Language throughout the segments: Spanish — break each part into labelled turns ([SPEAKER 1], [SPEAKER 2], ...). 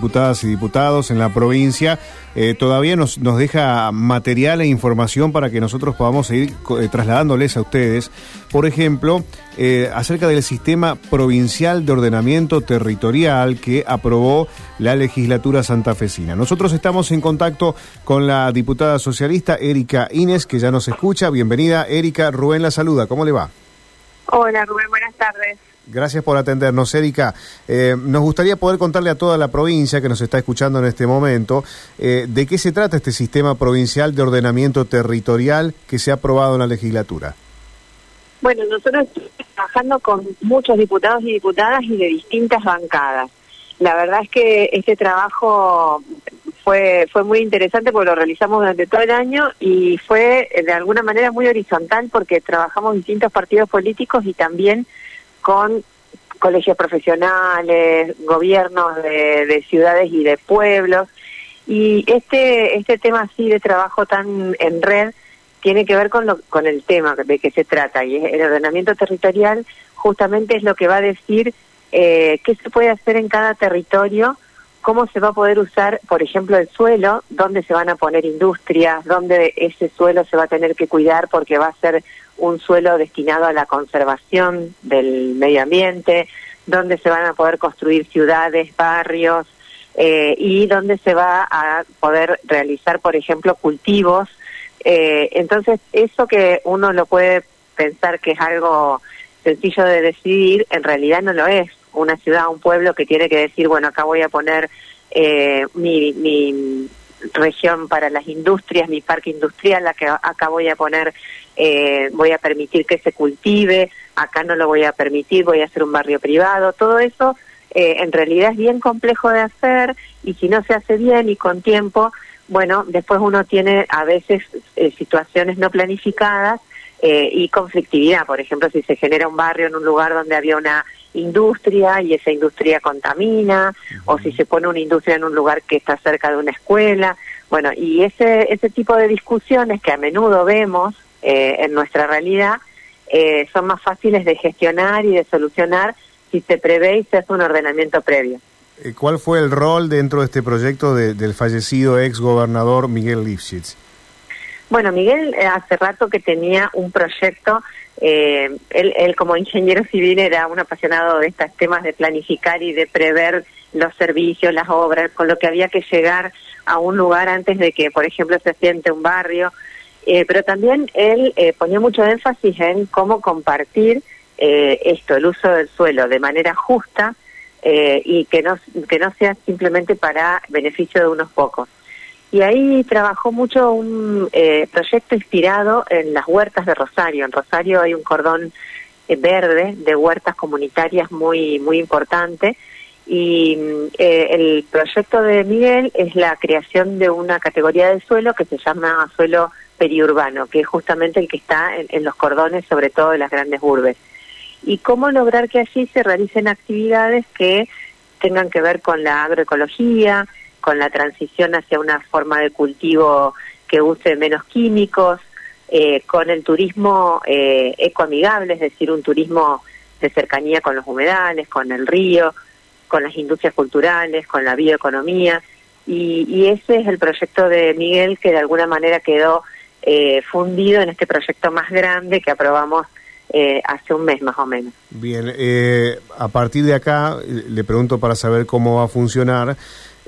[SPEAKER 1] diputadas y diputados en la provincia, eh, todavía nos, deja material e información para que nosotros podamos seguir eh, trasladándoles a ustedes. Por ejemplo, eh, acerca del sistema provincial de ordenamiento territorial que aprobó la legislatura santafesina. Nosotros estamos en contacto con la diputada socialista Erika Inés, que ya nos escucha. Bienvenida, Erika. Rubén la saluda. ¿Cómo le va?
[SPEAKER 2] Hola, Rubén. Buenas tardes.
[SPEAKER 1] Gracias por atendernos, Erika. Eh, nos gustaría poder contarle a toda la provincia que nos está escuchando en este momento eh, de qué se trata este sistema provincial de ordenamiento territorial que se ha aprobado en la legislatura.
[SPEAKER 2] Bueno, nosotros estamos trabajando con muchos diputados y diputadas y de distintas bancadas. La verdad es que este trabajo fue fue muy interesante porque lo realizamos durante todo el año y fue de alguna manera muy horizontal porque trabajamos distintos partidos políticos y también con colegios profesionales, gobiernos de, ciudades y de pueblos. Y este, este tema así de trabajo tan en red tiene que ver con, lo, con el tema de que se trata. Y el ordenamiento territorial justamente es lo que va a decir eh, qué se puede hacer en cada territorio, cómo se va a poder usar, por ejemplo, el suelo, dónde se van a poner industrias, dónde ese suelo se va a tener que cuidar porque va a ser un suelo destinado a la conservación del medio ambiente, donde se van a poder construir ciudades, barrios eh, y donde se va a poder realizar, por ejemplo, cultivos. Eh, entonces, eso que uno lo puede pensar que es algo sencillo de decidir, en realidad no lo es. Una ciudad, un pueblo que tiene que decir, bueno, acá voy a poner eh, mi, mi región para las industrias, mi parque industrial, acá voy a poner, eh, voy a permitir que se cultive, acá no lo voy a permitir, voy a hacer un barrio privado, todo eso eh, en realidad es bien complejo de hacer y si no se hace bien y con tiempo, bueno, después uno tiene a veces eh, situaciones no planificadas y conflictividad, por ejemplo, si se genera un barrio en un lugar donde había una industria y esa industria contamina, o si se pone una industria en un lugar que está cerca de una escuela. Bueno, y ese, ese tipo de discusiones que a menudo vemos eh, en nuestra realidad eh, son más fáciles de gestionar y de solucionar si se prevé y se hace un ordenamiento previo.
[SPEAKER 1] Eh, ¿Cuál fue el rol dentro de este proyecto del fallecido ex gobernador Miguel Lifshitz?
[SPEAKER 2] Bueno, Miguel hace rato que tenía un proyecto eh, él, él, como ingeniero civil era un apasionado de estos temas de planificar y de prever los servicios, las obras, con lo que había que llegar a un lugar antes de que, por ejemplo, se siente un barrio. Eh, pero también él eh, ponía mucho énfasis en cómo compartir eh, esto, el uso del suelo, de manera justa eh, y que no, que no sea simplemente para beneficio de unos pocos. Y ahí trabajó mucho un eh, proyecto inspirado en las huertas de Rosario. En Rosario hay un cordón eh, verde de huertas comunitarias muy, muy importante. Y eh, el proyecto de Miguel es la creación de una categoría de suelo que se llama suelo periurbano, que es justamente el que está en, en los cordones, sobre todo de las grandes urbes. Y cómo lograr que allí se realicen actividades que tengan que ver con la agroecología, con la transición hacia una forma de cultivo que use menos químicos, eh, con el turismo eh, ecoamigable, es decir, un turismo de cercanía con los humedales, con el río, con las industrias culturales, con la bioeconomía. Y, ese es el proyecto de Miguel que de alguna manera quedó eh, fundido en este proyecto más grande que aprobamos eh, hace un mes más o menos.
[SPEAKER 1] Bien, a partir de acá le pregunto para saber cómo va a funcionar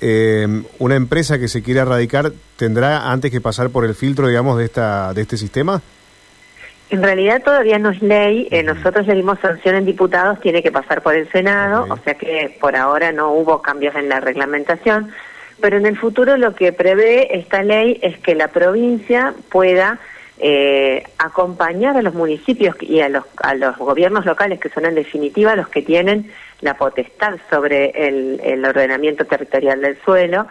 [SPEAKER 1] eh, una empresa que se quiera radicar tendrá antes que pasar por el filtro, digamos, de esta de este sistema?
[SPEAKER 2] En realidad todavía no es ley. Eh, nosotros le dimos sanción en diputados, tiene que pasar por el Senado, o sea que por ahora no hubo cambios en la reglamentación. Pero en el futuro lo que prevé esta ley es que la provincia pueda eh, acompañar a los municipios y a los, a los gobiernos locales, que son en definitiva los que tienen la potestad sobre el, el ordenamiento territorial del suelo.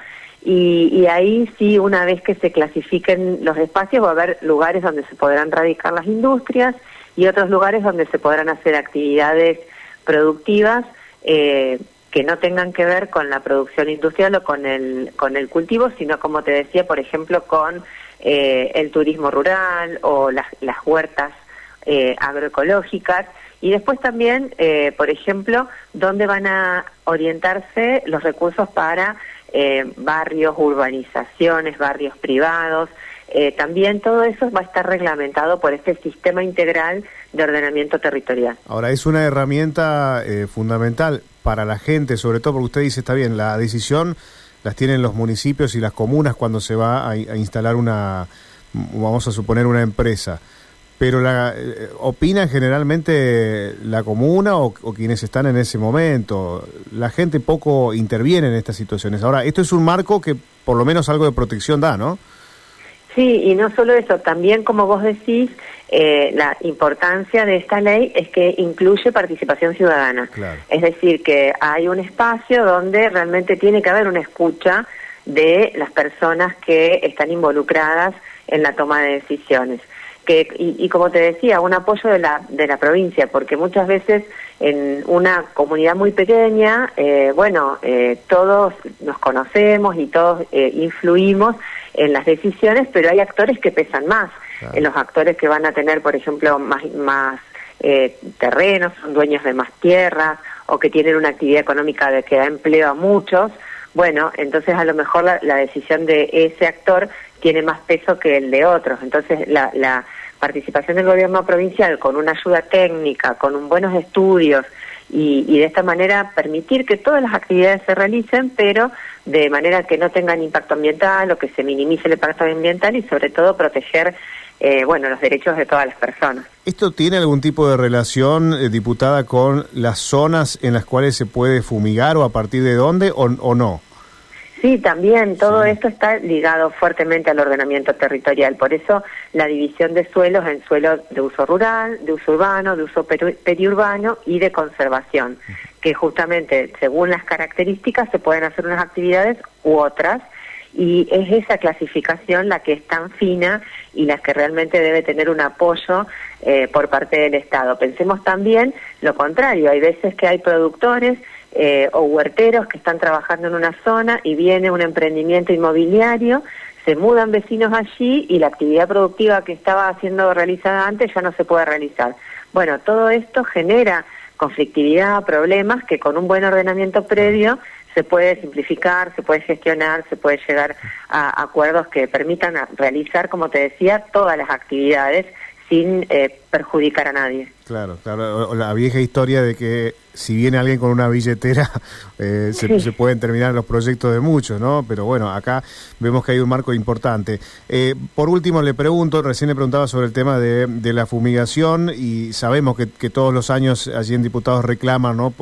[SPEAKER 2] Y, ahí sí, una vez que se clasifiquen los espacios, va a haber lugares donde se podrán radicar las industrias y otros lugares donde se podrán hacer actividades productivas eh, que no tengan que ver con la producción industrial o con el, con el cultivo, sino como te decía, por ejemplo, con eh, el turismo rural o las, las huertas eh, agroecológicas Y después también, eh, por ejemplo, dónde van a orientarse los recursos para eh, barrios, urbanizaciones, barrios privados. Eh, también todo eso va a estar reglamentado por este sistema integral de ordenamiento territorial.
[SPEAKER 1] Ahora, es una herramienta fundamental para la gente, sobre todo porque usted dice, está bien, la decisión las tienen los municipios y las comunas cuando se va a instalar una, vamos a suponer, una empresa pero la, eh, opinan generalmente la comuna o, quienes están en ese momento. La gente poco interviene en estas situaciones. Ahora, esto es un marco que por lo menos algo de protección da, ¿no?
[SPEAKER 2] Sí, y no solo eso, también como vos decís, eh, la importancia de esta ley es que incluye participación ciudadana. Es decir, que hay un espacio donde realmente tiene que haber una escucha de las personas que están involucradas en la toma de decisiones que y, como te decía un apoyo de la de la provincia porque muchas veces en una comunidad muy pequeña eh, bueno eh, todos nos conocemos y todos eh, influimos en las decisiones pero hay actores que pesan más en los actores que van a tener por ejemplo más más terrenos son dueños de más tierras o que tienen una actividad económica de que da empleo a muchos bueno entonces a lo mejor la, la decisión de ese actor tiene más peso que el de otros. Entonces, la, la participación del gobierno provincial con una ayuda técnica, con un buenos estudios y, de esta manera permitir que todas las actividades se realicen, pero de manera que no tengan impacto ambiental o que se minimice el impacto ambiental y sobre todo proteger eh, bueno, los derechos de todas las personas.
[SPEAKER 1] ¿Esto tiene algún tipo de relación, eh, diputada, con las zonas en las cuales se puede fumigar o a partir de dónde o no?
[SPEAKER 2] Sí, también todo esto está ligado fuertemente al ordenamiento territorial. Por eso la división de suelos en suelos de uso rural, de uso urbano, de uso periurbano y de conservación, que justamente según las características se pueden hacer unas actividades u otras y es esa clasificación la que es tan fina y la que realmente debe tener un apoyo eh, por parte del Estado. Pensemos también lo contrario, hay veces que hay productores eh, o huerteros que están trabajando en una zona y viene un emprendimiento inmobiliario, se mudan vecinos allí y la actividad productiva que estaba siendo realizada antes ya no se puede realizar. Bueno, todo esto genera conflictividad, problemas que con un buen ordenamiento previo se puede simplificar, se puede gestionar, se puede llegar a acuerdos que permitan realizar, como te decía, todas las actividades sin eh, perjudicar a nadie.
[SPEAKER 1] Claro, claro, la vieja historia de que si viene alguien con una billetera eh, se, pueden terminar los proyectos de muchos, ¿no? Pero bueno, acá vemos que hay un marco importante. Eh, por último, le pregunto, recién le preguntaba sobre el tema de, la fumigación y sabemos que, todos los años allí en diputados reclaman, ¿no?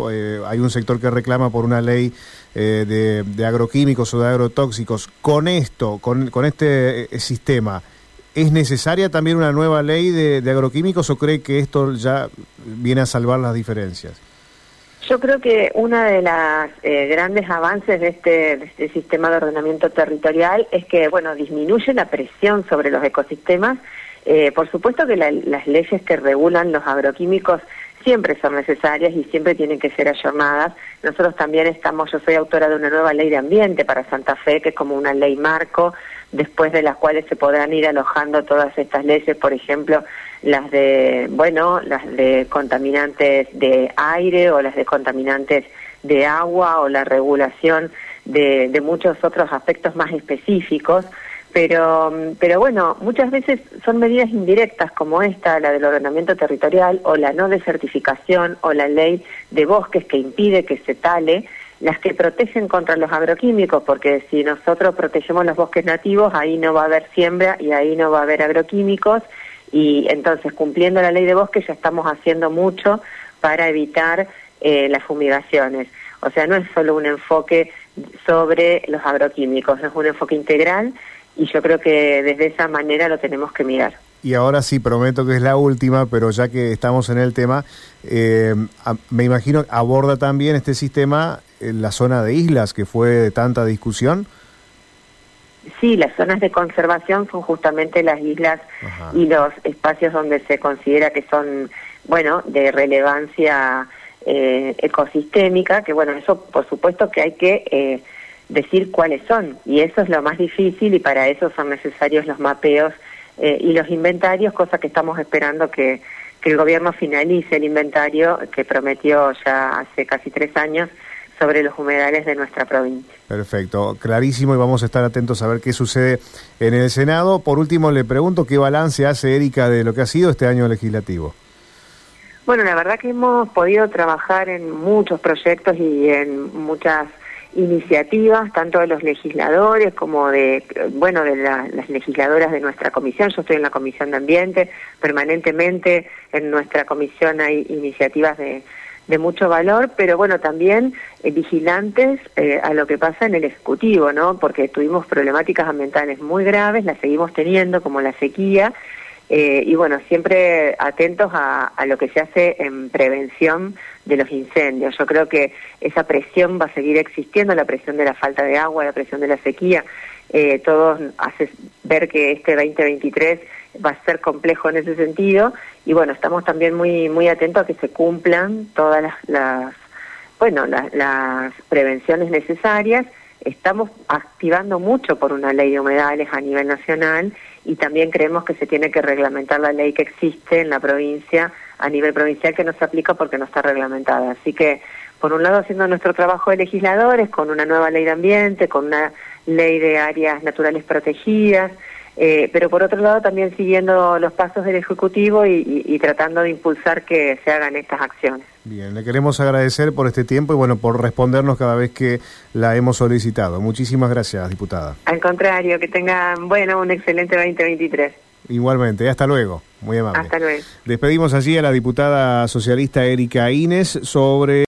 [SPEAKER 1] hay un sector que reclama por una ley de, de, agroquímicos o de agrotóxicos. Con esto, con, con este sistema, ¿Es necesaria también una nueva ley de, agroquímicos o cree que esto ya viene a salvar las diferencias?
[SPEAKER 2] Yo creo que uno de los eh, grandes avances de este, este, sistema de ordenamiento territorial es que, bueno, disminuye la presión sobre los ecosistemas. Eh, por supuesto que las leyes que regulan los agroquímicos siempre son necesarias y siempre tienen que ser ayornadas. Nosotros también estamos, yo soy autora de una nueva ley de ambiente para Santa Fe, que es como una ley marco, después de las cuales se podrán ir alojando todas estas leyes, por ejemplo, las de, bueno, las de contaminantes de aire o las de contaminantes de agua o la regulación de, de muchos otros aspectos más específicos pero, pero bueno, muchas veces son medidas indirectas como esta, la del ordenamiento territorial o la no desertificación o la ley de bosques que impide que se tale, las que protegen contra los agroquímicos, porque si nosotros protegemos los bosques nativos, ahí no va a haber siembra y ahí no va a haber agroquímicos, y entonces cumpliendo la ley de bosques ya estamos haciendo mucho para evitar eh, las fumigaciones. O sea, no es solo un enfoque sobre los agroquímicos, es un enfoque integral y yo creo que desde esa manera lo tenemos que mirar.
[SPEAKER 1] Y ahora sí, prometo que es la última, pero ya que estamos en el tema, eh, me imagino aborda también este sistema en la zona de islas, que fue de tanta discusión.
[SPEAKER 2] Sí, las zonas de conservación son justamente las islas y los espacios donde se considera que son, bueno, de relevancia eh, ecosistémica, que bueno, eso por supuesto que hay que... Eh, decir cuáles son. Y eso es lo más difícil y para eso son necesarios los mapeos eh, y los inventarios, cosa que estamos esperando que, que el gobierno finalice el inventario que prometió ya hace casi tres años sobre los humedales de nuestra provincia.
[SPEAKER 1] Perfecto, clarísimo y vamos a estar atentos a ver qué sucede en el Senado. Por último, le pregunto qué balance hace Erika de lo que ha sido este año legislativo.
[SPEAKER 2] Bueno, la verdad que hemos podido trabajar en muchos proyectos y en muchas iniciativas, tanto de los legisladores como de, bueno, de las legisladoras de nuestra comisión. Yo estoy en la Comisión de Ambiente, permanentemente en nuestra comisión hay iniciativas de, de mucho valor, pero bueno, también eh, vigilantes eh, a lo que pasa en el Ejecutivo, ¿no? Porque tuvimos problemáticas ambientales muy graves, las seguimos teniendo, como la sequía, eh, y bueno, siempre atentos a, lo que se hace en prevención de los incendios. Yo creo que esa presión va a seguir existiendo, la presión de la falta de agua, la presión de la sequía. Eh, todos hace ver que este 2023 va a ser complejo en ese sentido y bueno, estamos también muy muy atentos a que se cumplan todas las, las bueno, las prevenciones necesarias estamos activando mucho por una ley de humedales a nivel nacional y también creemos que se tiene que reglamentar la ley que existe en la provincia a nivel provincial que no se aplica porque no está reglamentada. Así que, por un lado, haciendo nuestro trabajo de legisladores con una nueva ley de ambiente, con una ley de áreas naturales protegidas, eh, pero por otro lado también siguiendo los pasos del Ejecutivo y, tratando de impulsar que se hagan estas acciones.
[SPEAKER 1] Bien, le queremos agradecer por este tiempo y bueno, por respondernos cada vez que la hemos solicitado. Muchísimas gracias, diputada.
[SPEAKER 2] Al contrario, que tengan, bueno, un excelente 2023.
[SPEAKER 1] Igualmente, hasta luego. Muy amable.
[SPEAKER 2] Hasta luego.
[SPEAKER 1] Despedimos allí a la diputada socialista Erika Inés sobre...